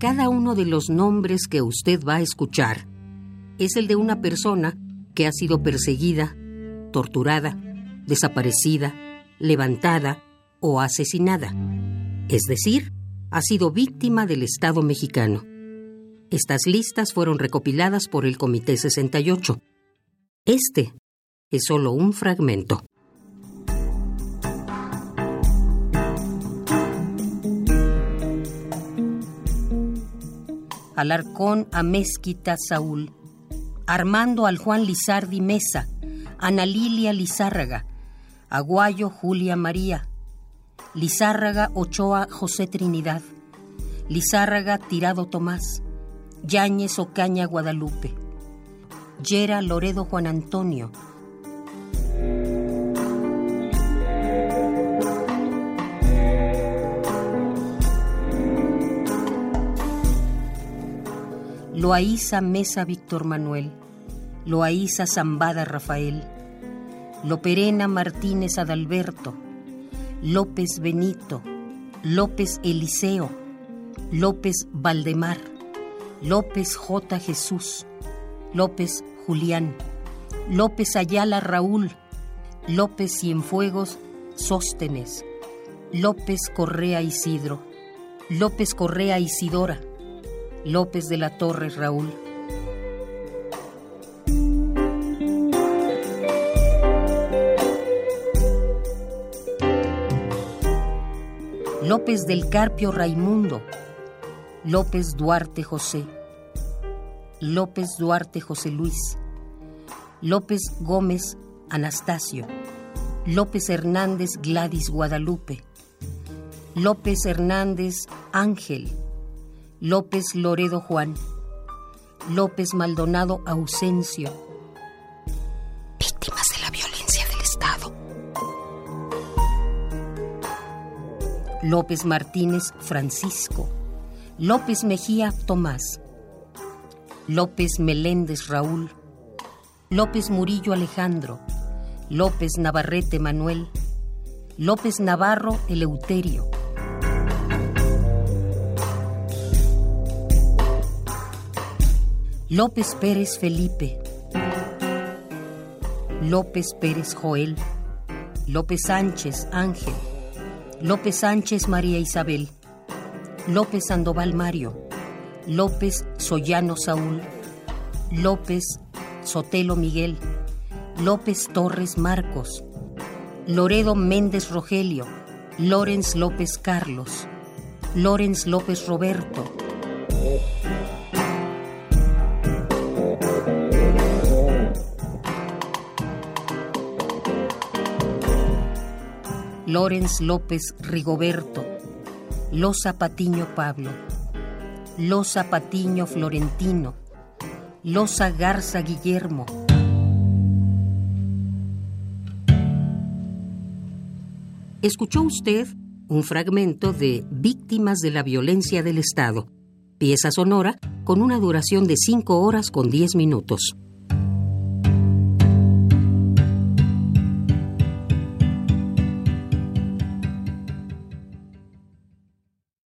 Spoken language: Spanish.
Cada uno de los nombres que usted va a escuchar es el de una persona que ha sido perseguida, torturada, desaparecida, levantada o asesinada. Es decir, ha sido víctima del Estado mexicano. Estas listas fueron recopiladas por el Comité 68. Este es solo un fragmento. Alarcón a Mezquita Saúl, Armando al Juan Lizardi Mesa, Ana Lilia Lizárraga, Aguayo Julia María, Lizárraga Ochoa José Trinidad, Lizárraga Tirado Tomás, Yáñez Ocaña Guadalupe, Yera Loredo Juan Antonio, Loaiza Mesa Víctor Manuel, Loaiza Zambada Rafael, Loperena Martínez Adalberto, López Benito, López Eliseo, López Valdemar, López J. Jesús, López Julián, López Ayala Raúl, López Cienfuegos Sóstenes, López Correa Isidro, López Correa Isidora, López de la Torre Raúl. López del Carpio Raimundo, López Duarte José, López Duarte José Luis, López Gómez Anastasio, López Hernández Gladys Guadalupe, López Hernández Ángel, López Loredo Juan, López Maldonado Ausencio. Víctimas de la violencia del Estado. López Martínez Francisco, López Mejía Tomás, López Meléndez Raúl, López Murillo Alejandro, López Navarrete Manuel, López Navarro Eleuterio, López Pérez Felipe, López Pérez Joel, López Sánchez Ángel, López Sánchez María Isabel, López Sandoval Mario, López Sollano Saúl, López Sotelo Miguel, López Torres Marcos, Loredo Méndez Rogelio, Lorenz López Carlos, Lorenz López Roberto, Lorenz López Rigoberto, Loza Patiño Pablo, Loza Patiño Florentino, Loza Garza Guillermo. Escuchó usted un fragmento de Víctimas de la Violencia del Estado, pieza sonora con una duración de 5 horas con 10 minutos.